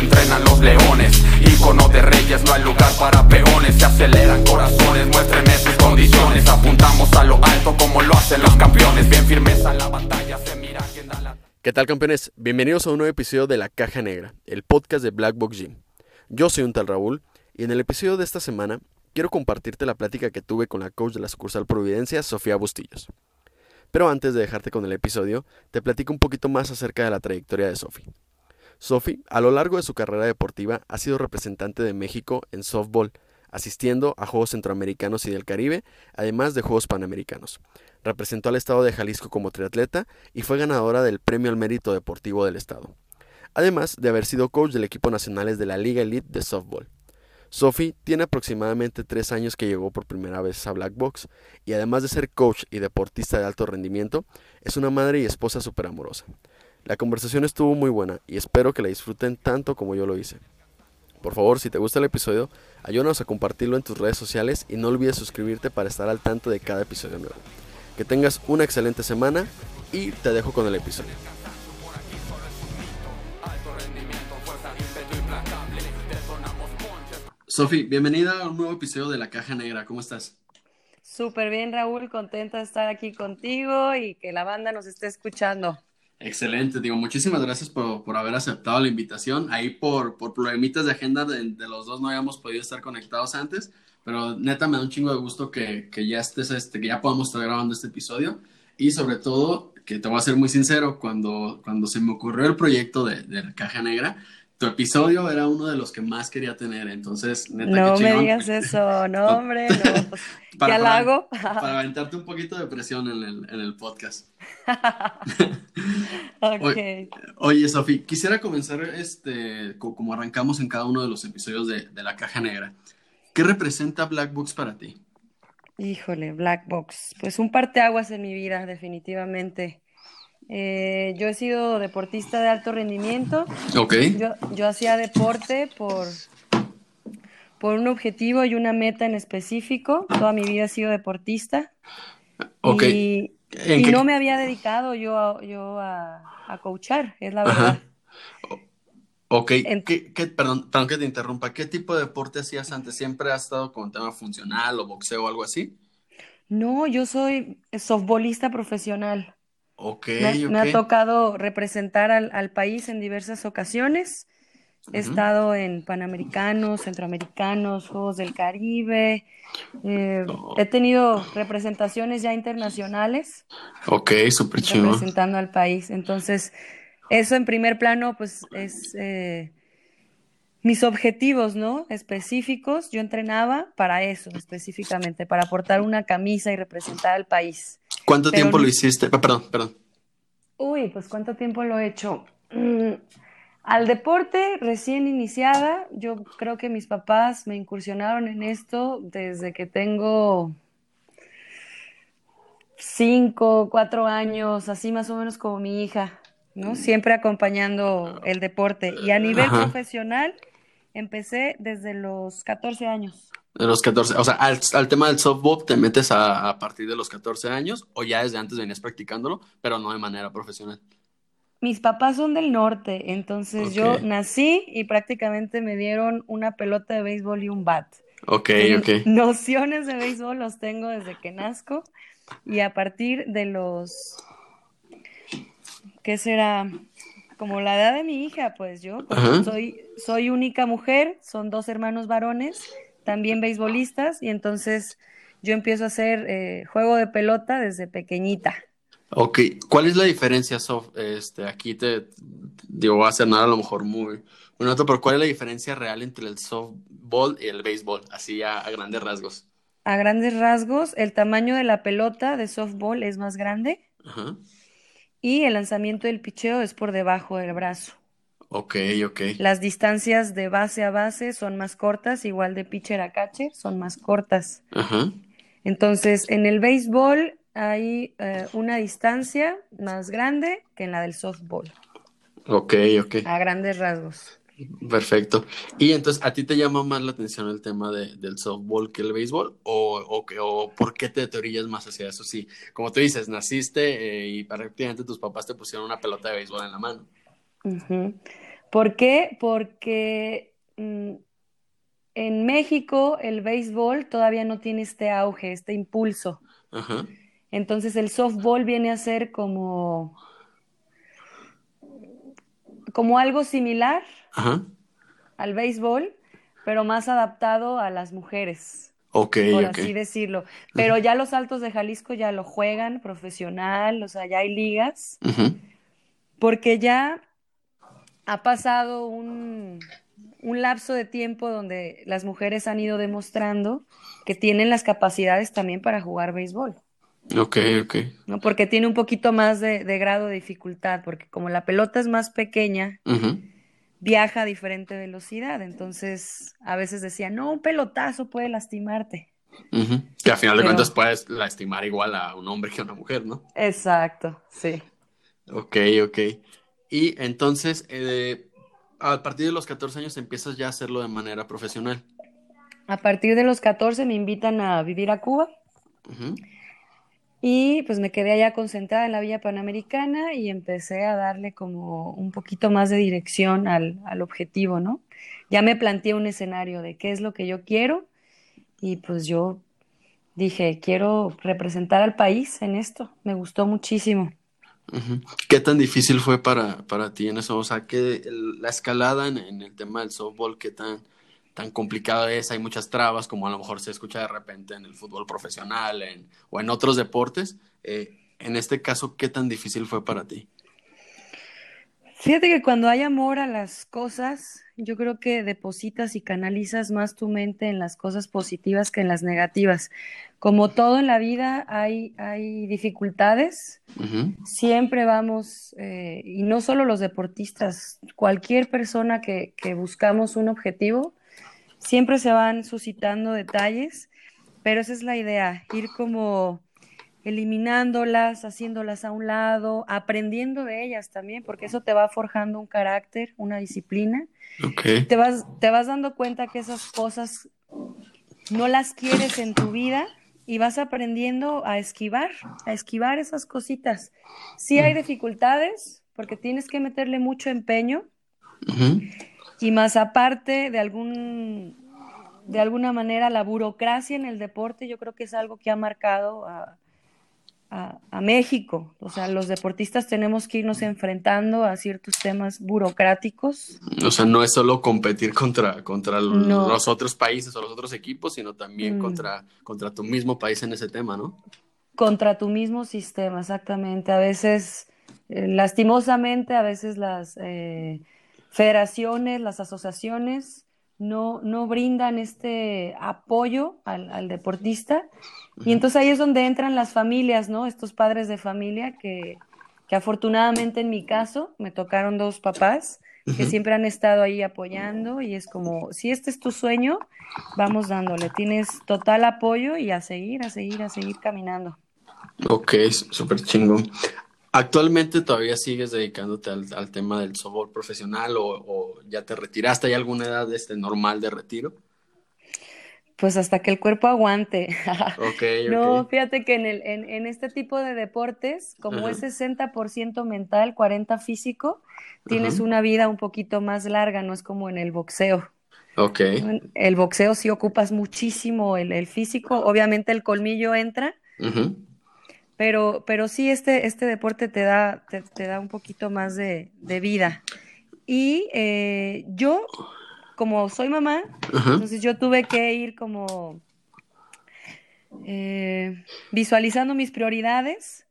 entrenan los leones Icono de reyes, no hay lugar para peones aceleran corazones, muéstrenme sus condiciones Apuntamos a lo alto como lo hacen los campeones Bien la batalla, se mira la... ¿Qué tal campeones? Bienvenidos a un nuevo episodio de La Caja Negra, el podcast de Black Box Gym. Yo soy un tal Raúl y en el episodio de esta semana quiero compartirte la plática que tuve con la coach de la sucursal Providencia, Sofía Bustillos. Pero antes de dejarte con el episodio, te platico un poquito más acerca de la trayectoria de Sofía. Sophie, a lo largo de su carrera deportiva, ha sido representante de México en softball, asistiendo a Juegos Centroamericanos y del Caribe, además de Juegos Panamericanos. Representó al estado de Jalisco como triatleta y fue ganadora del Premio al Mérito Deportivo del estado. Además de haber sido coach del equipo nacional de la Liga Elite de softball. Sophie tiene aproximadamente tres años que llegó por primera vez a Black Box y además de ser coach y deportista de alto rendimiento, es una madre y esposa súper amorosa. La conversación estuvo muy buena y espero que la disfruten tanto como yo lo hice. Por favor, si te gusta el episodio, ayúdanos a compartirlo en tus redes sociales y no olvides suscribirte para estar al tanto de cada episodio nuevo. Que tengas una excelente semana y te dejo con el episodio. Sofi, bienvenida a un nuevo episodio de La Caja Negra. ¿Cómo estás? Súper bien, Raúl. Contenta de estar aquí contigo y que la banda nos esté escuchando. Excelente, digo, muchísimas gracias por, por, haber aceptado la invitación. Ahí por, por problemitas de agenda de, de, los dos no habíamos podido estar conectados antes, pero neta me da un chingo de gusto que, que, ya estés, este, que ya podamos estar grabando este episodio. Y sobre todo, que te voy a ser muy sincero, cuando, cuando se me ocurrió el proyecto de, de caja negra, tu episodio era uno de los que más quería tener, entonces, neta, No me digas eso, no, hombre, no, pues, para, ¿qué hago? Para, aventarte un poquito de presión en el, en el podcast. okay. Oye, Sofi, quisiera comenzar, este, como arrancamos en cada uno de los episodios de, de La Caja Negra. ¿Qué representa Black Box para ti? Híjole, Black Box, pues un parteaguas en mi vida, definitivamente. Eh, yo he sido deportista de alto rendimiento. Ok. Yo, yo hacía deporte por, por un objetivo y una meta en específico. Toda mi vida he sido deportista. Ok. Y, y no me había dedicado yo a, yo a, a coachar, es la verdad. Ok, ¿Qué, qué, perdón, perdón que te interrumpa. ¿Qué tipo de deporte hacías antes? ¿Siempre has estado con tema funcional o boxeo o algo así? No, yo soy softbolista profesional. Me, ha tocado representar al, al, país en diversas ocasiones. He estado en Panamericanos, Centroamericanos, Juegos del Caribe. Eh, oh. He tenido representaciones ya internacionales. Ok, súper chido. Representando al país. Entonces, eso en primer plano, pues es eh, mis objetivos, ¿no? Específicos. Yo entrenaba para eso, específicamente, para portar una camisa y representar al país. ¿Cuánto Pero, tiempo lo hiciste? Ah, perdón, perdón. Uy, pues ¿cuánto tiempo lo he hecho? Mm, al deporte recién iniciada, yo creo que mis papás me incursionaron en esto desde que tengo cinco, cuatro años, así más o menos como mi hija, ¿no? Siempre acompañando el deporte. Y a nivel Ajá. profesional, empecé desde los 14 años. De los 14, o sea, al, al, tema del softball te metes a, a, partir de los 14 años o ya desde antes venías practicándolo, pero no de manera profesional. Mis papás son del norte, entonces okay. yo nací y prácticamente me dieron una pelota de béisbol y un bat. Ok, ok. Nociones de béisbol los tengo desde que nazco y a partir de los, ¿qué será? Como la edad de mi hija, pues yo soy, soy única mujer, son dos hermanos varones también beisbolistas y entonces yo empiezo a hacer eh, juego de pelota desde pequeñita. Ok, ¿cuál es la diferencia, Sof? Este, aquí te digo, voy a nada a lo mejor muy bueno, pero ¿cuál es la diferencia real entre el softball y el béisbol? Así a, a grandes rasgos. A grandes rasgos, el tamaño de la pelota de softball es más grande y el lanzamiento del picheo es por debajo del brazo. Ok, ok. Las distancias de base a base son más cortas, igual de pitcher a catcher, son más cortas. Ajá. Entonces, en el béisbol hay eh, una distancia más grande que en la del softball. Ok, ok. A grandes rasgos. Perfecto. Y entonces, ¿a ti te llama más la atención el tema de, del softball que el béisbol? ¿O, o, o por qué te, te orillas más hacia eso? Sí, como tú dices, naciste eh, y prácticamente tus papás te pusieron una pelota de béisbol en la mano. Uh -huh. ¿Por qué? Porque mm, en México el béisbol todavía no tiene este auge, este impulso. Ajá. Entonces el softball viene a ser como, como algo similar Ajá. al béisbol, pero más adaptado a las mujeres, por así decirlo. Pero ya los Altos de Jalisco ya lo juegan profesional, o sea, ya hay ligas, porque ya ha pasado un, un lapso de tiempo donde las mujeres han ido demostrando que tienen las capacidades también para jugar béisbol. Ok, ok. ¿no? Porque tiene un poquito más de, de grado de dificultad, porque como la pelota es más pequeña, viaja a diferente velocidad. Entonces, a veces decía, no, un pelotazo puede lastimarte. Ujú. Que al final de Pero- cuentas puedes lastimar igual a un hombre que a una mujer, ¿no? Exacto, sí. Ok, ok. Y entonces, eh, a partir de los 14 años empiezas ya a hacerlo de manera profesional. A partir de los 14 me invitan a vivir a Cuba y pues me quedé allá concentrada en la Villa Panamericana y empecé a darle como un poquito más de dirección al, al objetivo, ¿no? Ya me planteé un escenario de qué es lo que yo quiero y pues yo dije, quiero representar al país en esto. Me gustó muchísimo. ¿Qué tan difícil fue para, para ti en eso? O sea, que la escalada en, el tema del softball, ¿qué tan, tan complicado es? Hay muchas trabas, como a lo mejor se escucha de repente en el fútbol profesional o en otros deportes. Eh, en este caso, ¿qué tan difícil fue para ti? Fíjate que cuando hay amor a las cosas, yo creo que depositas y canalizas más tu mente en las cosas positivas que en las negativas. Como todo en la vida, hay, hay dificultades. Siempre vamos, eh, y no solo los deportistas, cualquier persona que, que buscamos un objetivo, siempre se van suscitando detalles, pero esa es la idea, ir como eliminándolas, haciéndolas a un lado, aprendiendo de ellas también, porque eso te va forjando un carácter, una disciplina. Te vas, te vas dando cuenta que esas cosas no las quieres en tu vida y vas aprendiendo a esquivar, a esquivar esas cositas. Sí hay dificultades, porque tienes que meterle mucho empeño y más aparte de algún de alguna manera la burocracia en el deporte, yo creo que es algo que ha marcado a, a- a México. O sea, los deportistas tenemos que irnos enfrentando a ciertos temas burocráticos. O sea, no es solo competir contra, contra No. los otros países o los otros equipos, sino también Mm. contra, contra tu mismo país en ese tema, ¿no? contra tu mismo sistema, exactamente. A veces, eh, lastimosamente, a veces las eh, federaciones, las asociaciones no, no brindan este apoyo al, al deportista. Y entonces ahí es donde entran las familias, ¿no? Estos padres de familia que, que afortunadamente en mi caso me tocaron dos papás que siempre han estado ahí apoyando y es como, si este es tu sueño, vamos dándole, tienes total apoyo y a seguir, a seguir, a seguir caminando. Ok, súper chingón. ¿Actualmente todavía sigues dedicándote al, al tema del softball profesional o, o ya te retiraste? ¿Hay alguna edad este, normal de retiro? Pues hasta que el cuerpo aguante. No, fíjate que en, el, en, en este tipo de deportes, como Ajá. es 60% mental, 40% físico, tienes Ajá. una vida un poquito más larga, no es como en el boxeo. Ok, el boxeo sí ocupas muchísimo el, el físico, obviamente el colmillo entra, pero, pero sí este, este deporte te da, te, te da un poquito más de, de vida. Y eh, yo, como soy mamá, ajá, entonces yo tuve que ir como eh, visualizando mis prioridades.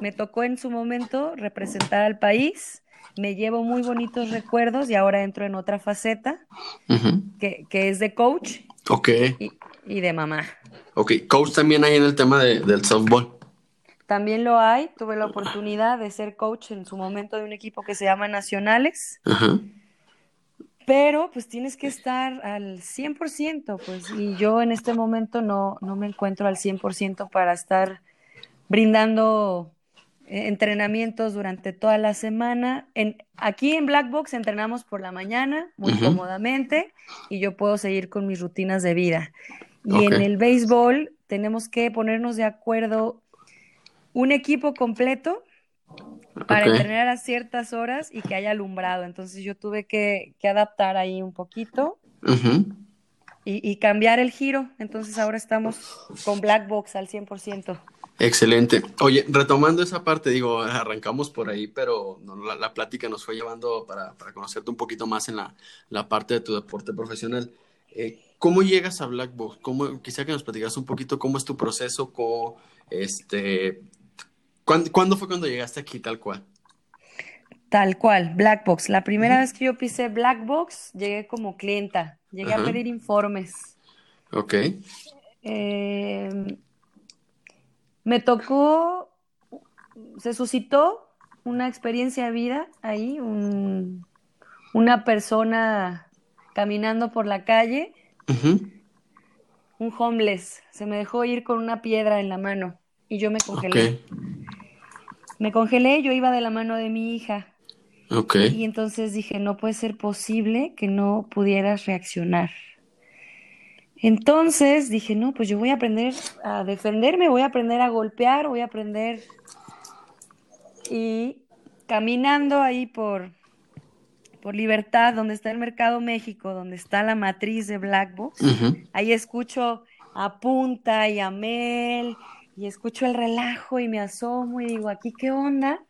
Me tocó en su momento representar al país. Me llevo muy bonitos recuerdos y ahora entro en otra faceta que, que es de coach Ok, y, y de mamá. ok. Coach también hay en el tema de- del softball. También lo hay. Tuve la oportunidad de ser coach en su momento de un equipo que se llama Nacionales. Ajá, Pero pues tienes que estar al 100%, pues, y yo en este momento no, no me encuentro al 100% para estar brindando eh, entrenamientos durante toda la semana. En, aquí en Black Box entrenamos por la mañana, muy cómodamente, y yo puedo seguir con mis rutinas de vida. Y en el béisbol tenemos que ponernos de acuerdo un equipo completo para entrenar a ciertas horas y que haya alumbrado. Entonces yo tuve que, adaptar ahí un poquito y, y, cambiar el giro. Entonces ahora estamos con Black Box al 100%. Excelente. Oye, retomando esa parte, digo, arrancamos por ahí, pero la, plática nos fue llevando para, conocerte un poquito más en la, parte de tu deporte profesional. Eh, ¿Cómo llegas a Black Box? ¿Cómo, quisiera que nos platicaras un poquito cómo es tu proceso, cómo, este, ¿cuándo, fue cuando llegaste aquí tal cual? Tal cual, Black Box. La primera vez que yo pisé Black Box, llegué como clienta, llegué a pedir informes. Ok. Eh, me tocó, se suscitó una experiencia de vida ahí, una persona caminando por la calle, un homeless, se me dejó ir con una piedra en la mano y yo me congelé. Me congelé, yo iba de la mano de mi hija. Y entonces dije, no puede ser posible que no pudieras reaccionar. Entonces dije, no, pues yo voy a aprender a defenderme, voy a aprender a golpear, voy a aprender. Y caminando ahí por, por Libertad, donde está el Mercado México, donde está la matriz de Black Box, ahí escucho a Punta y a Mel, y escucho el relajo y me asomo y digo, ¿aquí qué onda?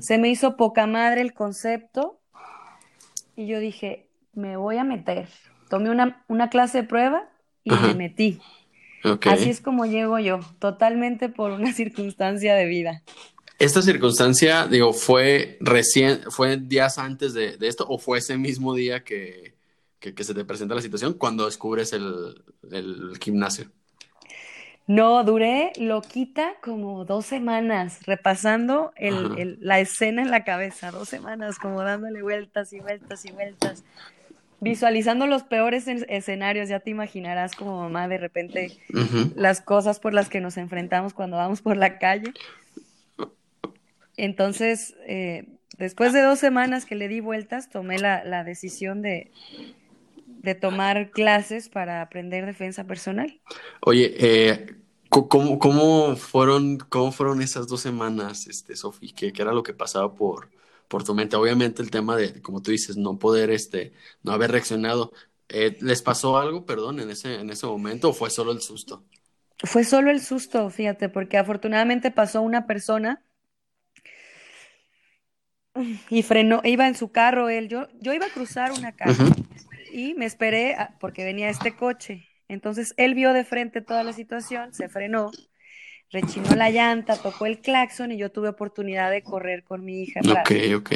Se me hizo poca madre el concepto y yo dije, me voy a meter. Tomé una, una clase de prueba y me metí. Así es como llego yo, totalmente por una circunstancia de vida. ¿Esta circunstancia, digo, fue recién, fue días antes de, esto o fue ese mismo día que, se te presenta la situación cuando descubres el, gimnasio? No, duré loquita como dos semanas repasando la escena en la cabeza, dos semanas como dándole vueltas y vueltas y vueltas visualizando los peores escenarios, ya te imaginarás como mamá de repente las cosas por las que nos enfrentamos cuando vamos por la calle. Entonces, eh, después de dos semanas que le di vueltas, tomé la, decisión de, de, tomar clases para aprender defensa personal. Oye, eh, ¿cómo, cómo, fueron, ¿cómo fueron esas dos semanas, este, Sofi? ¿Qué, ¿Qué era lo que pasaba por, por tu mente. Obviamente el tema de, como tú dices, no poder, este, no haber reaccionado. Eh, ¿Les pasó algo, perdón, en ese, en ese momento o fue solo el susto? Fue solo el susto, fíjate, porque afortunadamente pasó una persona y frenó, iba en su carro él, yo, yo iba a cruzar una calle y me esperé porque venía este coche. Entonces él vio de frente toda la situación, se frenó rechinó la llanta, tocó el claxon y yo tuve oportunidad de correr con mi hija. Ok, ok.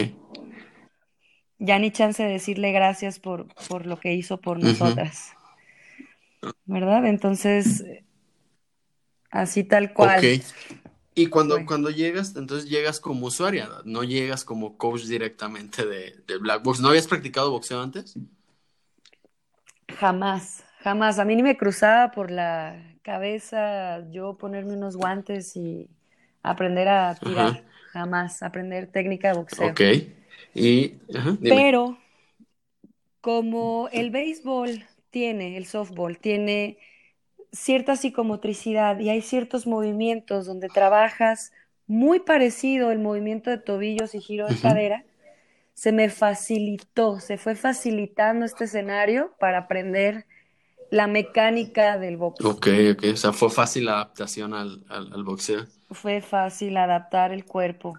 Ya ni chance de decirle gracias por, por lo que hizo por nosotras. ¿Verdad? Entonces, así tal cual. Ok. Y cuando, cuando llegas, entonces llegas como usuaria, no llegas como coach directamente de, de Black Box. ¿No habías practicado boxeo antes? Jamás, jamás. A mí ni me cruzaba por la cabeza yo ponerme unos guantes y aprender a tirar, jamás, aprender técnica de boxeo. Ok, y... Pero como el béisbol tiene, el softball tiene cierta psicomotricidad y hay ciertos movimientos donde trabajas muy parecido el movimiento de tobillos y giro de cadera, se me facilitó, se fue facilitando este escenario para aprender la mecánica del boxeo. Ok, ok, o sea, fue fácil la adaptación al, al, boxeo. Fue fácil adaptar el cuerpo.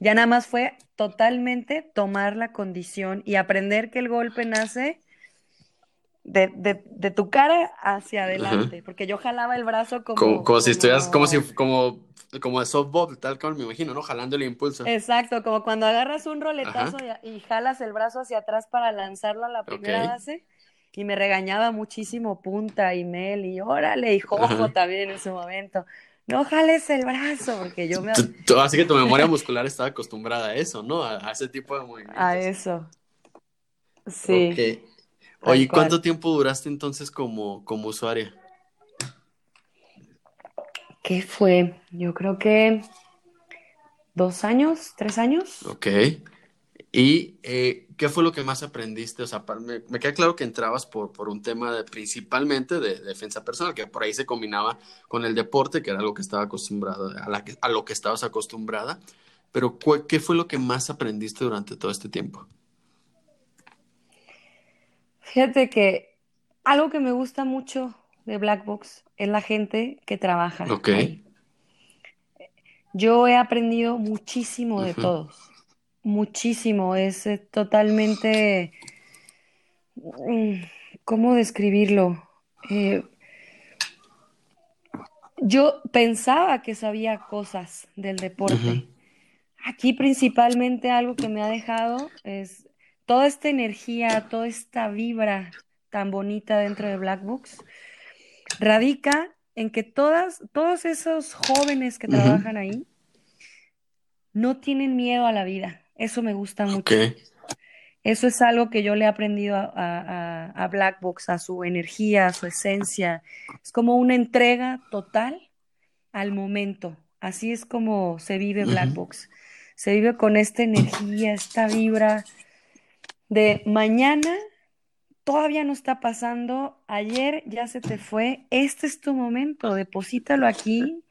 Ya nada más fue totalmente tomar la condición y aprender que el golpe nace de, de, de tu cara hacia adelante, porque yo jalaba el brazo como... Como, si estuvieras, como si, como, como de softball, tal como me imagino, ¿no? Jalando el impulso. Exacto, como cuando agarras un roletazo y, jalas el brazo hacia atrás para lanzarlo a la primera base y me regañaba muchísimo Punta y Mel y órale y Jojo también en su momento. No jales el brazo, porque yo me... Así que tu memoria muscular estaba acostumbrada a eso, ¿no? A, ese tipo de movimientos. A eso. Sí. Oye, ¿cuánto tiempo duraste entonces como, como usuaria? ¿Qué fue? Yo creo que dos años, tres años. Ok. ¿Y eh, qué fue lo que más aprendiste? O sea, me, queda claro que entrabas por, por un tema de, principalmente de, defensa personal, que por ahí se combinaba con el deporte, que era lo que estaba acostumbrado, a, la a lo que estabas acostumbrada. pero ¿qué fue lo que más aprendiste durante todo este tiempo? Fíjate que algo que me gusta mucho de Black Box es la gente que trabaja. Ok. Yo he aprendido muchísimo de todos, muchísimo, es eh, totalmente, mm, ¿cómo describirlo? Eh, yo pensaba que sabía cosas del deporte. Aquí principalmente algo que me ha dejado es toda esta energía, toda esta vibra tan bonita dentro de Black Box, radica en que todas, todos esos jóvenes que trabajan ahí no tienen miedo a la vida. Eso me gusta mucho. Eso es algo que yo le he aprendido a, a, Black Box, a su energía, a su esencia. Es como una entrega total al momento. Así es como se vive Black Box. Se vive con esta energía, esta vibra de mañana todavía no está pasando, ayer ya se te fue, este es tu momento, deposítalo aquí,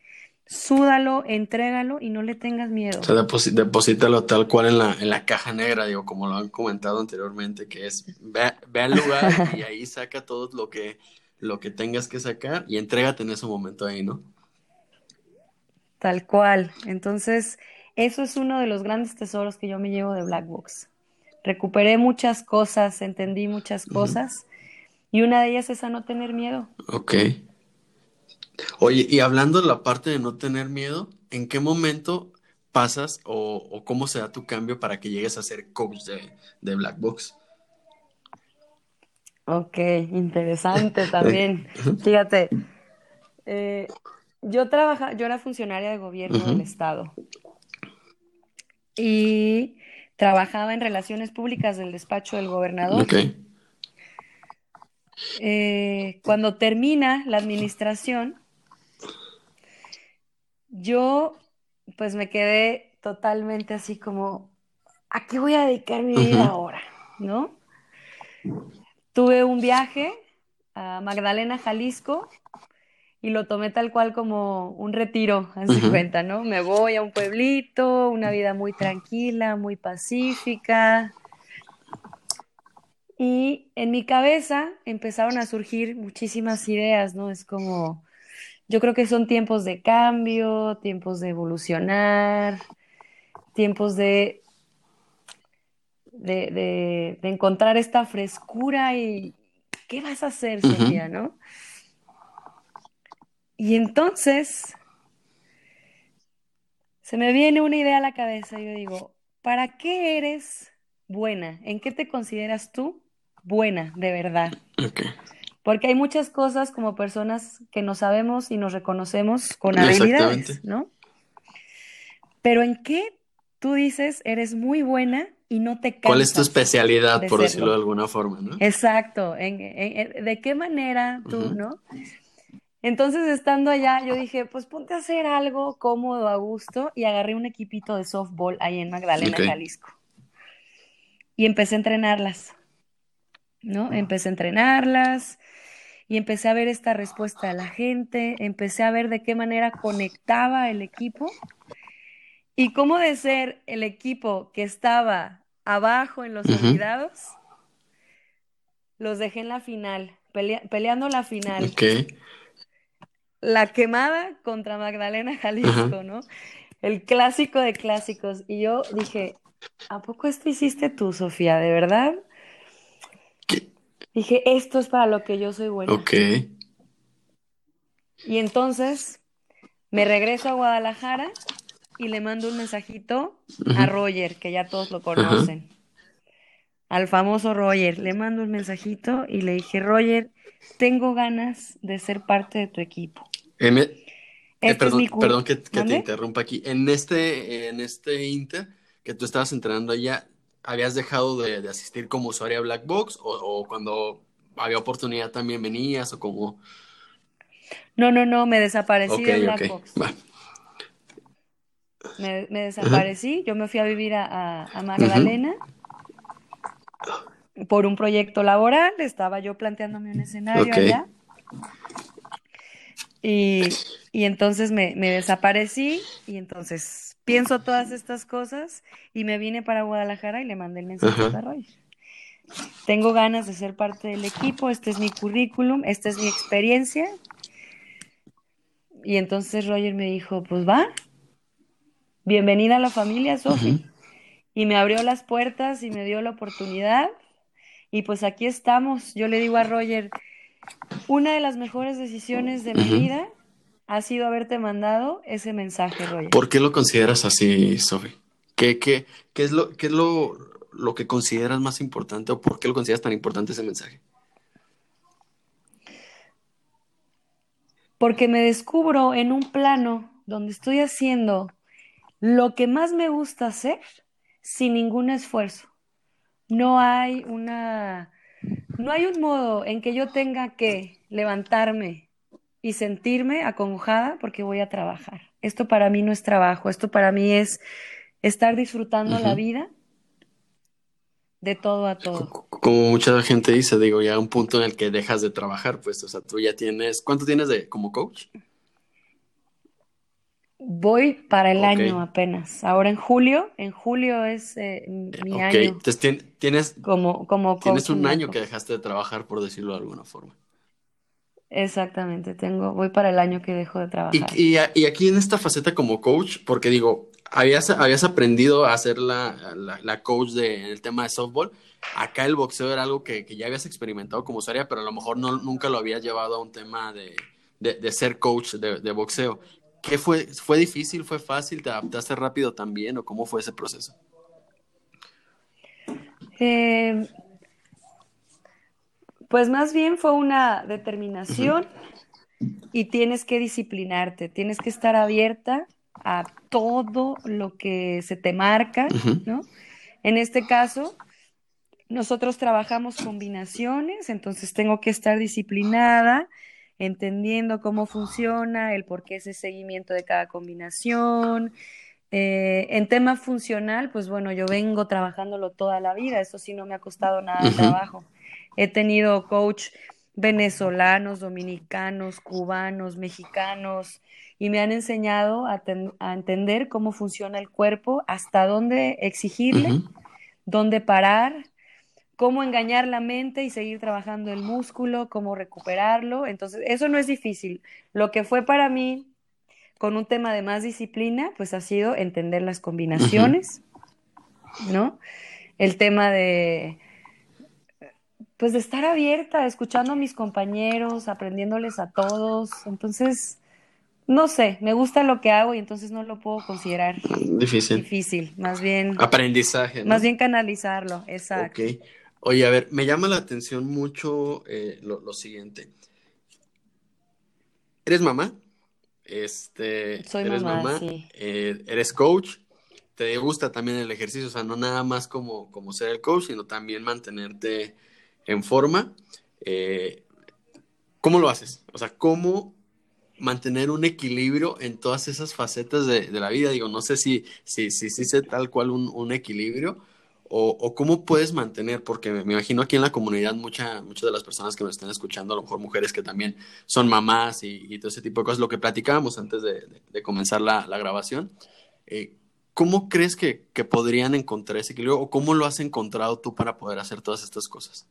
súdalo, entrégalo y no le tengas miedo. O sea, deposítalo tal cual en la, en la caja negra, digo, como lo han comentado anteriormente, que es, ve, al lugar y ahí saca todo lo que, lo que tengas que sacar y entrégate en ese momento ahí, ¿no? Tal cual. Entonces, eso es uno de los grandes tesoros que yo me llevo de Black Box recuperé muchas cosas, entendí muchas cosas y una de ellas es a no tener miedo. Ok. Oye, y hablando de la parte de no tener miedo, ¿en qué momento pasas o, cómo se da tu cambio para que llegues a ser coach de, Black Box? Ok, interesante también. Fíjate, eh, yo trabaja, yo era funcionaria de gobierno del estado y trabajaba en relaciones públicas del despacho del gobernador. Eh, cuando termina la administración, yo pues me quedé totalmente así como, ¿a qué voy a dedicar mi vida ahora? ¿No? Tuve un viaje a Magdalena, Jalisco, y lo tomé tal cual como un retiro, así cuenta, ¿no? Me voy a un pueblito, una vida muy tranquila, muy pacífica. Y en mi cabeza empezaron a surgir muchísimas ideas, ¿no? Es como, yo creo que son tiempos de cambio, tiempos de evolucionar, tiempos de, de, encontrar esta frescura y ¿qué vas a hacer, Sofía, no? Y entonces se me viene una idea a la cabeza y yo digo, ¿para qué eres buena? ¿En qué te consideras tú buena de verdad? Porque hay muchas cosas como personas que no sabemos y nos reconocemos con habilidades, ¿no? Pero ¿en qué tú dices eres muy buena y no te cansas ¿Cuál es tu especialidad, por decirlo de alguna forma, no? Exacto. ¿De qué manera tú, no? Entonces, estando allá, yo dije, pues ponte a hacer algo cómodo, a gusto, y agarré un equipito de softball ahí en Magdalena, Jalisco. Y empecé a entrenarlas, ¿no? Empecé a entrenarlas y empecé a ver esta respuesta de la gente, empecé a ver de qué manera conectaba el equipo y cómo de ser el equipo que estaba abajo en los olvidados, los dejé en la final, peleando la final la quemada contra Magdalena Jalisco, ¿no? El clásico de clásicos. Y yo dije, ¿a poco esto hiciste tú, Sofía? ¿De verdad? Dije, esto es para lo que yo soy buena. Ok. Y entonces me regreso a Guadalajara y le mando un mensajito a Roger, que ya todos lo conocen. Al famoso Roger. Le mando un mensajito y le dije, Roger, tengo ganas de ser parte de tu equipo. Eh, este perdón, que, te interrumpa aquí. En este, en este Inter que tú estabas entrenando allá, ¿habías dejado de, asistir como usuaria Black Box o, cuando había oportunidad también venías o como... No, no, no, me desaparecí de Black Box. Me, desaparecí, yo me fui a vivir a, Magdalena por un proyecto laboral, estaba yo planteándome un escenario allá Y, entonces me, desaparecí y entonces pienso todas estas cosas y me vine para Guadalajara y le mandé el mensaje a Roger. Tengo ganas de ser parte del equipo, este es mi currículum, esta es mi experiencia. Y entonces Roger me dijo, pues va, bienvenida a la familia, Sofi. Y me abrió las puertas y me dio la oportunidad. Y pues aquí estamos. Yo le digo a Roger, una de las mejores decisiones de mi vida ha sido haberte mandado ese mensaje, Roger. ¿Por qué lo consideras así, Sofi? ¿Qué, qué, qué, es, lo, qué es lo, lo que consideras más importante o por qué lo consideras tan importante ese mensaje? Porque me descubro en un plano donde estoy haciendo lo que más me gusta hacer sin ningún esfuerzo. No hay una no hay un modo en que yo tenga que levantarme y sentirme acongojada porque voy a trabajar. Esto para mí no es trabajo, esto para mí es estar disfrutando la vida de todo a todo. Como mucha gente dice, digo, ya un punto en el que dejas de trabajar, pues, o sea, tú ya tienes, ¿cuánto tienes de como coach? Voy para el año apenas. Ahora en julio, en julio es eh, mi año. Entonces tienes, como, como tienes un año que dejaste de trabajar, por decirlo de alguna forma. Exactamente, tengo, voy para el año que dejo de trabajar. Y, y, aquí en esta faceta como coach, porque digo, habías, habías aprendido a ser la, la, coach de, en el tema de softball. Acá el boxeo era algo que, que ya habías experimentado como usuaria, pero a lo mejor no, nunca lo habías llevado a un tema de, de, de ser coach de, boxeo. ¿Qué fue? ¿Fue difícil? ¿Fue fácil? ¿Te adaptaste rápido también? ¿O cómo fue ese proceso? Eh, pues más bien fue una determinación y tienes que disciplinarte, tienes que estar abierta a todo lo que se te marca, ¿no? En este caso, nosotros trabajamos combinaciones, entonces tengo que estar disciplinada, entendiendo cómo funciona, el por qué ese seguimiento de cada combinación. Eh, en tema funcional, pues bueno, yo vengo trabajándolo toda la vida, eso sí no me ha costado nada de trabajo. He tenido coach venezolanos, dominicanos, cubanos, mexicanos, y me han enseñado a, entender cómo funciona el cuerpo, hasta dónde exigirle, dónde parar, cómo engañar la mente y seguir trabajando el músculo, cómo recuperarlo. Entonces, eso no es difícil. Lo que fue para mí con un tema de más disciplina, pues ha sido entender las combinaciones, ¿no? El tema de, pues de estar abierta, escuchando a mis compañeros, aprendiéndoles a todos. Entonces, no sé, me gusta lo que hago y entonces no lo puedo considerar difícil. Difícil, más bien. Aprendizaje. Más bien canalizarlo, exacto. Ok. Oye, a ver, me llama la atención mucho eh, lo, siguiente. ¿Eres mamá? Este, Soy eres mamá, sí. Eh, eres coach, te gusta también el ejercicio, o sea, no nada más como, como ser el coach, sino también mantenerte en forma. Eh, ¿Cómo lo haces? O sea, ¿cómo mantener un equilibrio en todas esas facetas de, la vida? Digo, no sé si, si, si, si sé tal cual un, un equilibrio, o, cómo puedes mantener, porque me imagino aquí en la comunidad mucha, muchas de las personas que nos están escuchando, a lo mejor mujeres que también son mamás y, todo ese tipo de cosas, lo que platicábamos antes de, comenzar la, grabación, eh, ¿cómo crees que, podrían encontrar ese equilibrio o cómo lo has encontrado tú para poder hacer todas estas cosas?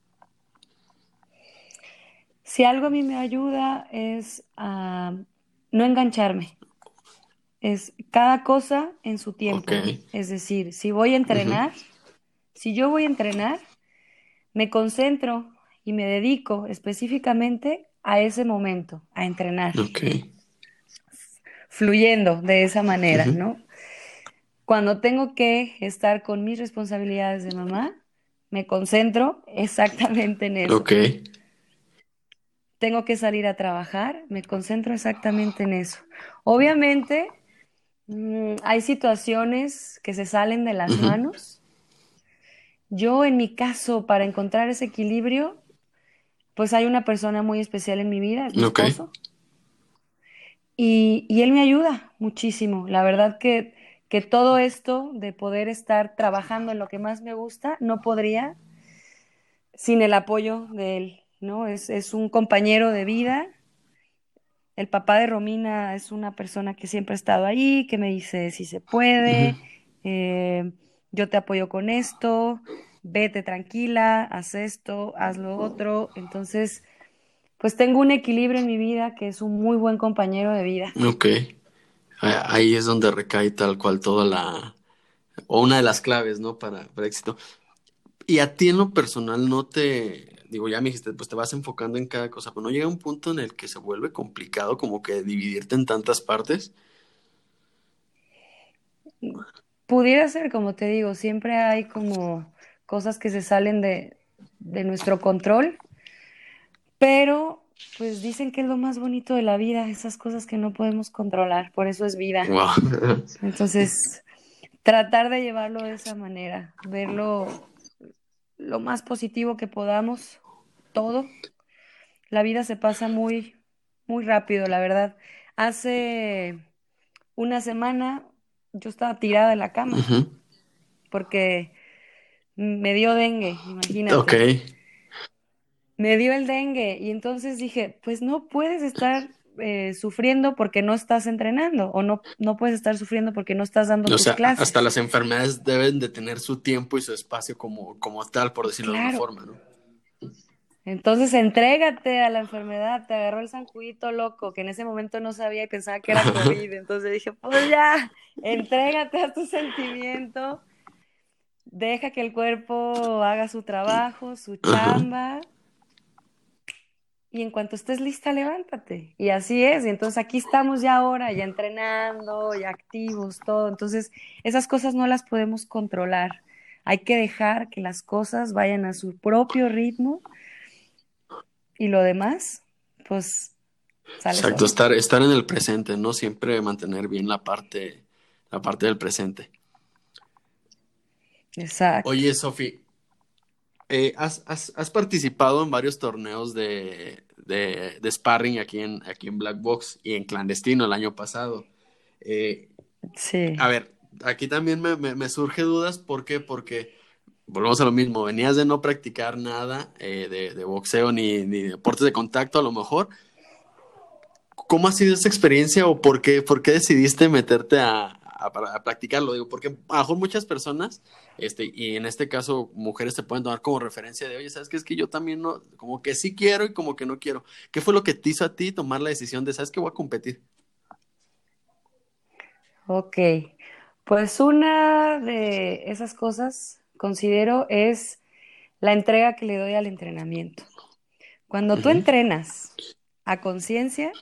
Si algo a mí me ayuda es a no engancharme. Es cada cosa en su tiempo. Es decir, si voy a entrenar, si yo voy a entrenar, me concentro y me dedico específicamente a ese momento, a entrenar. Fluyendo de esa manera, ¿no? Cuando tengo que estar con mis responsabilidades de mamá, me concentro exactamente en eso. Tengo que salir a trabajar, me concentro exactamente en eso. Obviamente, mm, hay situaciones que se salen de las manos yo en mi caso, para encontrar ese equilibrio, pues hay una persona muy especial en mi vida, es mi esposo. Y, él me ayuda muchísimo. La verdad que, que todo esto de poder estar trabajando en lo que más me gusta, no podría sin el apoyo de él, ¿no? Es, es un compañero de vida, el papá de Romina es una persona que siempre ha estado ahí, que me dice si se puede, eh, yo te apoyo con esto, vete tranquila, haz esto, haz lo otro. Entonces, pues tengo un equilibrio en mi vida que es un muy buen compañero de vida. Ok. Ahí es donde recae tal cual toda la, o una de las claves, ¿no? Para, para éxito. Y a ti en lo personal no te, digo, ya me dijiste, pues te vas enfocando en cada cosa, pero no llega un punto en el que se vuelve complicado como que dividirte en tantas partes. Pudiera ser, como te digo, siempre hay como cosas que se salen de, de nuestro control, pero pues dicen que es lo más bonito de la vida, esas cosas que no podemos controlar, por eso es vida. Entonces, tratar de llevarlo de esa manera, verlo lo más positivo que podamos, todo. La vida se pasa muy, muy rápido, la verdad. Hace una semana yo estaba tirada en la cama porque me dio dengue, imagínate. Ok. Me dio el dengue y entonces dije, pues no puedes estar eh, sufriendo porque no estás entrenando o no, no puedes estar sufriendo porque no estás dando o sea, Hasta las enfermedades deben de tener su tiempo y su espacio como, como tal, por decirlo de alguna forma, ¿no? Entonces, entrégate a la enfermedad, te agarró el zancuito loco, que en ese momento no sabía y pensaba que era COVID. Entonces dije, pues ya, entrégate a tu sentimiento, deja que el cuerpo haga su trabajo, su chamba, y en cuanto estés lista, levántate. Y así es. Y entonces aquí estamos ya ahora, ya entrenando, ya activos, todo. Entonces, esas cosas no las podemos controlar. Hay que dejar que las cosas vayan a su propio ritmo. Y lo demás, pues, sale Exacto, estar, estar en el presente, no siempre mantener bien la parte, la parte del presente. Exacto. Oye, Sofi, eh, has, has, participado en varios torneos de, de, sparring aquí en, aquí en Black Box y en clandestino el año pasado. Eh, sí. A ver, aquí también me, me, surge dudas. ¿Por qué? Porque volvemos a lo mismo. Venías de no practicar nada eh, de, boxeo ni, ni deportes de contacto, a lo mejor. ¿Cómo ha sido esa experiencia o por qué, por qué decidiste meterte a, a, practicarlo, digo, porque a lo mejor muchas personas, este, y en este caso mujeres te pueden tomar como referencia de, oye, ¿sabes qué? Es que yo también no, como que sí quiero y como que no quiero. ¿Qué fue lo que te hizo a ti tomar la decisión de, ¿sabes que voy a competir? Ok, pues una de esas cosas, considero, es la entrega que le doy al entrenamiento. Cuando tú entrenas a conciencia,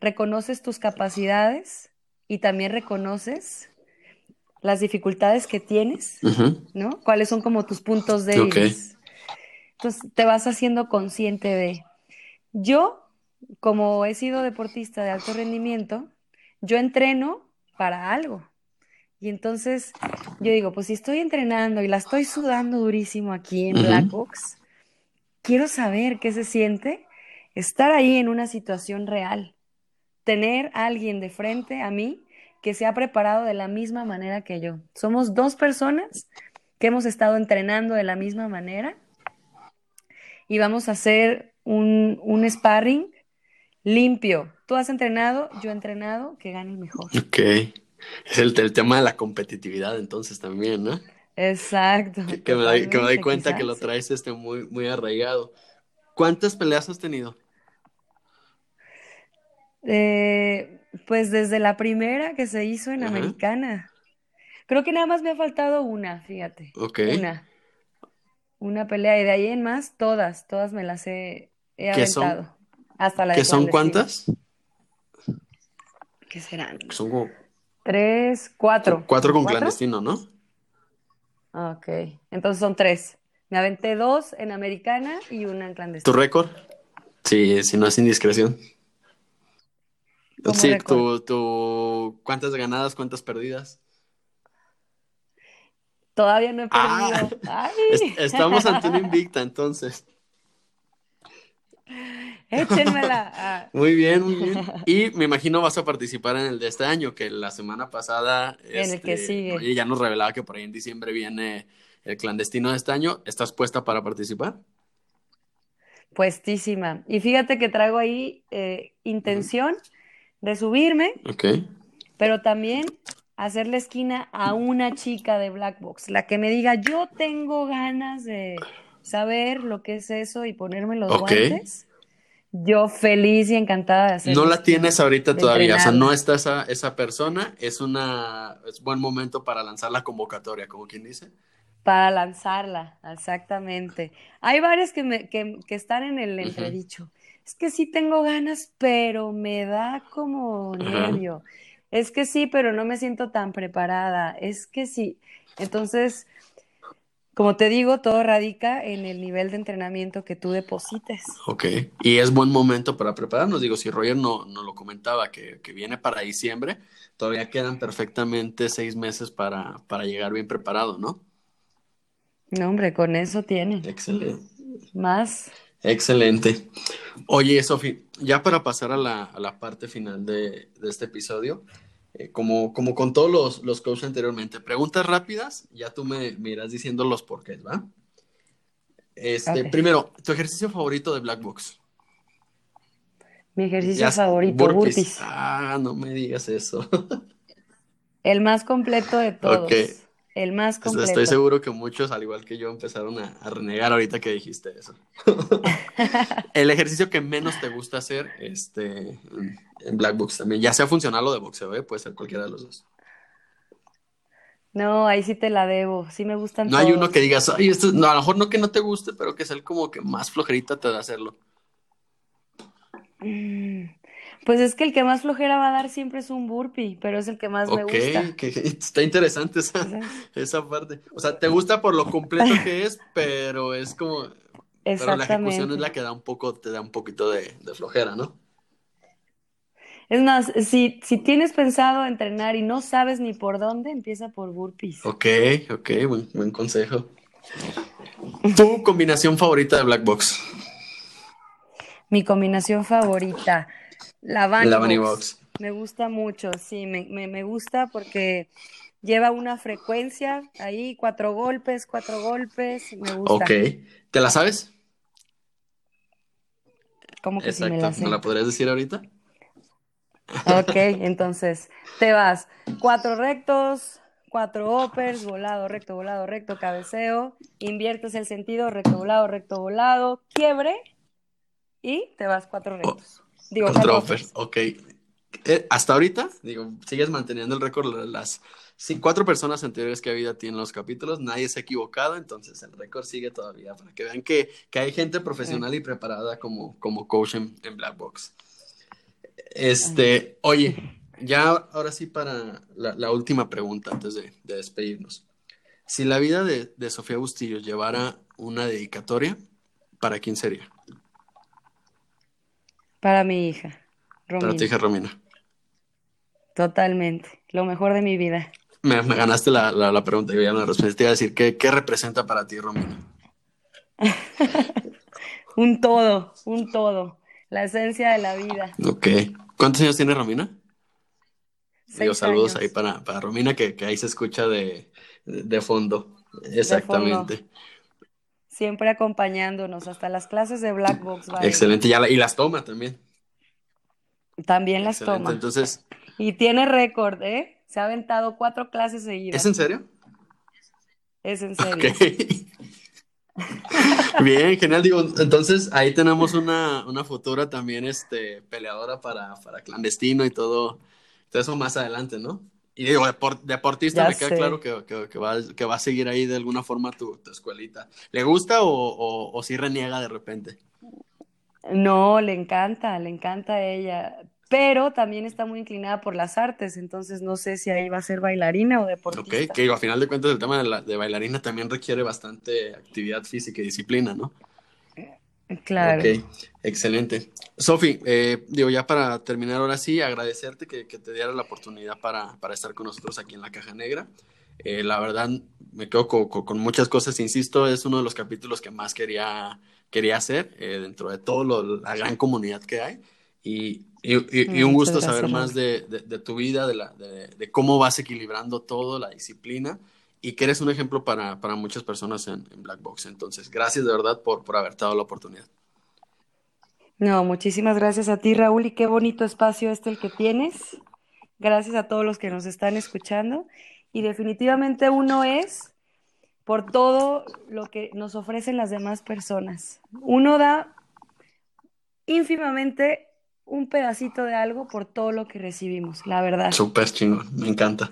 reconoces tus capacidades y también reconoces las dificultades que tienes, ¿no? ¿Cuáles son como tus puntos débiles? Entonces te vas haciendo consciente de, yo, como he sido deportista de alto rendimiento, yo entreno para algo. Y entonces yo digo, pues si estoy entrenando y la estoy sudando durísimo aquí en Black Box, quiero saber qué se siente estar ahí en una situación real tener a alguien de frente a mí que se ha preparado de la misma manera que yo. Somos dos personas que hemos estado entrenando de la misma manera y vamos a hacer un, un sparring limpio. Tú has entrenado, yo he entrenado, que gane el mejor. Ok. Es el, el tema de la competitividad entonces también, ¿no? Exacto. Que, me, doy, cuenta que lo traes este muy, muy arraigado. ¿Cuántas peleas has tenido? Eh, pues desde la primera que se hizo en Americana. Creo que nada más me ha faltado una, fíjate. Ok. Una. Una pelea. Y de ahí en más, todas, todas me las he, he aventado. Hasta la ¿Qué son cuántas? ¿Qué serán? Son como... Tres, cuatro. Cuatro con clandestino, ¿no? Ok. Entonces son tres. Me aventé dos en Americana y una en clandestino. ¿Tu récord? Sí, si no es indiscreción. Sí, tu, ¿cuántas ganadas, cuántas perdidas? Todavía no he ah, perdido. estamos ante una invicta, entonces. Échenmela. Muy bien, muy bien. Y me imagino vas a participar en el de este año, que la semana pasada. En el que este, sigue. Oye, ya nos revelaba que por ahí en diciembre viene el clandestino de este año. ¿Estás puesta para participar? Puestísima. Y fíjate que traigo ahí eh, intención de subirme, Ok. pero también hacerle esquina a una chica de Black Box, la que me diga, yo tengo ganas de saber lo que es eso y ponerme los guantes. Yo feliz y encantada de hacerlo. No la tienes ahorita todavía, o sea, no está esa, esa persona, es una, es buen momento para lanzar la convocatoria, como quien dice. Para lanzarla, exactamente. Hay varias que, me, que, que están en el entredicho. Es que sí tengo ganas, pero me da como Ajá. nervio. Es que sí, pero no me siento tan preparada. Es que sí. Entonces, como te digo, todo radica en el nivel de entrenamiento que tú deposites. Ok, y es buen momento para prepararnos. Digo, si Roger no, no lo comentaba, que, que viene para diciembre, todavía quedan perfectamente seis meses para, para llegar bien preparado, ¿no? No, hombre, con eso tiene. Excelente. Más. Excelente. Oye, Sofi, ya para pasar a la, a la parte final de, de este episodio, eh, como, como con todos los, los coaches anteriormente, preguntas rápidas, ya tú me, me irás diciendo los porqués, ¿va? Este, primero, tu ejercicio favorito de Black Box. Mi ejercicio Ya- favorito, burpees. burpees. Ah, no me digas eso. El más completo de todos. El más completo. Estoy seguro que muchos, al igual que yo, empezaron a, a renegar ahorita que dijiste eso. El ejercicio que menos te gusta hacer este, en- Black Box también, ya sea funcional o de boxeo, ¿eh? puede ser cualquiera de los dos. No, ahí sí te la debo. Sí me gustan No hay uno que digas, ay, esto, no, a lo mejor no que no te guste, pero que es el como que más flojerita te da hacerlo. Mm, Pues es que el que más flojera va a dar siempre es un burpee, pero es el que más me Ok, gusta. que, está interesante esa, esa parte. O sea, te gusta por lo completo que es, pero es como, pero la ejecución es la que da un poco, te da un poquito de, de flojera, ¿no? Es más, si, si tienes pensado entrenar y no sabes ni por dónde, empieza por burpees. Ok, ok, buen, buen consejo. ¿Tu combinación favorita de Black Box? Mi combinación favorita, la Bunny La Bunny Box. Box. Me gusta mucho, sí, me, me, me gusta porque lleva una frecuencia ahí, cuatro golpes, cuatro golpes, me gusta. Ok. ¿Te la sabes? ¿Cómo que si me Exacto. la sé? ¿Me la podrías decir ahorita? Ok, entonces te vas cuatro rectos, cuatro uppers, volado, recto, volado, recto, cabeceo, inviertes el sentido, recto, volado, recto, volado, quiebre y te vas cuatro rectos. Digo. Ok. Eh, hasta ahorita, digo, sigues manteniendo el récord. la- Las sí, cuatro personas anteriores que ha habido a ti en los capítulos, nadie se ha equivocado, entonces el récord sigue todavía para que vean que, que hay gente profesional y preparada como, como coach en, en Black Box. Este, oye, ya ahora sí para la, la última pregunta antes de, de despedirnos. Si la vida de, de Sofía Bustillo llevara una dedicatoria, ¿para quién sería? Para mi hija, Para Romina. tu hija Romina. Totalmente, lo mejor de mi vida. Me, me ganaste la, la, la pregunta, yo ya me respondí. Te iba a decir, ¿qué, qué representa para ti, Romina? Un todo, un todo, la esencia de la vida. Ok. ¿Cuántos años tiene Romina? Digo, saludos años. ahí para, para Romina, que, que ahí se escucha de, de fondo. Exactamente. Siempre acompañándonos hasta las clases de Black Box. Excelente. Ya la- y las toma también. También las Excelente. toma. Entonces, Y tiene récord, ¿eh? Se ha aventado cuatro clases seguidas. ¿es en serio? Es en serio. Bien, genial. Digo, entonces ahí tenemos una, una futura también este, peleadora para, para clandestino y todo, todo eso más adelante, ¿no? Y digo, depor- deportista, Ya me queda sé. claro que, que- que va, que va a seguir ahí de alguna forma tu, tu escuelita. ¿Le gusta o, o, o sí reniega de repente? No, le encanta, le encanta a ella. Pero también está muy inclinada por las artes, entonces no sé si ahí va a ser bailarina o Ok, deportista. que digo, a final de cuentas el tema de, la, de bailarina también requiere bastante actividad física y disciplina, ¿no? Claro. Ok, excelente. Sofi, eh, digo, ya para terminar ahora sí, agradecerte que, que te diera la oportunidad para, para estar con nosotros aquí en la Caja Negra. Eh, la verdad, me quedo co- co- con, muchas cosas, insisto, es uno de los capítulos que más quería, quería hacer eh, dentro de toda la gran comunidad que hay. Y, y- y- y un gusto gracias, saber más de, de- de tu vida, de, la, de, de cómo vas equilibrando todo, la disciplina, y que eres un ejemplo para, para muchas personas en, en Black Box. Entonces, gracias de verdad por, por haberte dado la oportunidad. No, muchísimas gracias a ti, Raúl, y qué bonito espacio este el que tienes. Gracias a todos los que nos están escuchando. Y definitivamente uno es por todo lo que nos ofrecen las demás personas. Uno da ínfimamente un pedacito de algo por todo lo que recibimos, la verdad. Súper chingón, me encanta.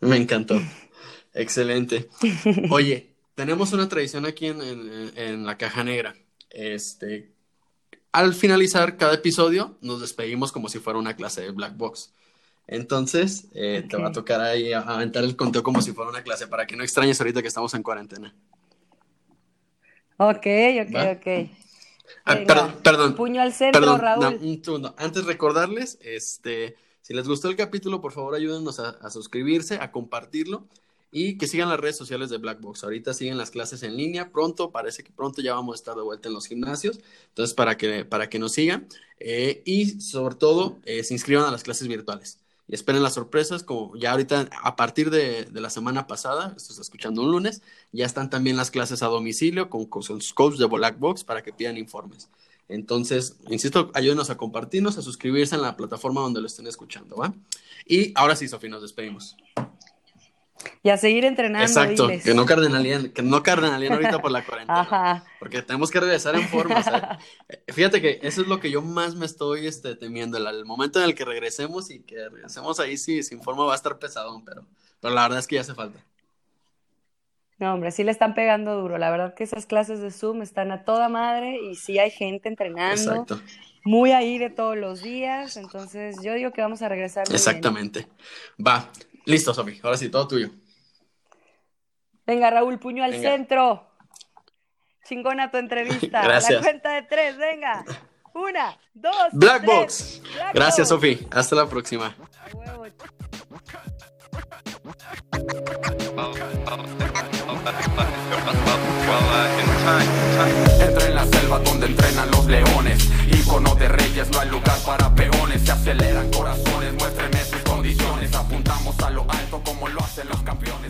Me encantó. Excelente. Oye, tenemos una tradición aquí en, en, la caja negra. Este, al finalizar cada episodio, nos despedimos como si fuera una clase de black box. Entonces, eh, te va a tocar ahí aventar el conteo como si fuera una clase para que no extrañes ahorita que estamos en cuarentena. Ok, ok, ok. Ah, perdón, perdón. Puño al centro, Raúl. un segundo. Antes recordarles, este, si les gustó el capítulo, por favor ayúdenos a, suscribirse, a compartirlo y que sigan las redes sociales de Black Box. Ahorita siguen las clases en línea, pronto, parece que pronto ya vamos a estar de vuelta en los gimnasios, entonces para que, para que nos sigan eh, y sobre todo eh, se inscriban a las clases virtuales y esperen las sorpresas, como ya ahorita a partir de, la semana pasada, esto está escuchando un lunes, ya están también las clases a domicilio con, con sus coaches de Black Box para que pidan informes. Entonces, insisto, ayúdenos a compartirnos, a suscribirse en la plataforma donde lo estén escuchando, ¿va? Y ahora sí, Sofía, nos despedimos. Y a seguir entrenando. Exacto, que no cardenalían, que no ahorita por la cuarentena. Ajá. Porque tenemos que regresar en forma. Fíjate que eso es lo que yo más me estoy este, temiendo. El, momento en el que regresemos y que regresemos ahí sí, sin forma va a estar pesadón, pero, pero la verdad es que ya hace falta. No, hombre, sí le están pegando duro. La verdad que esas clases de Zoom están a toda madre y sí hay gente entrenando. Exacto. Muy ahí de todos los días. Entonces, yo digo que vamos a regresar. Exactamente. Va. Listo, Sofi. Ahora sí, todo tuyo. Venga, Raúl, puño al centro. Chingona tu entrevista. Gracias. La cuenta de tres, venga. Una, dos, Black Box. Gracias, Sofi. Hasta la próxima. Entra en la selva donde entrenan los leones. Icono de reyes, no hay lugar para lo alto como lo hacen los campeones.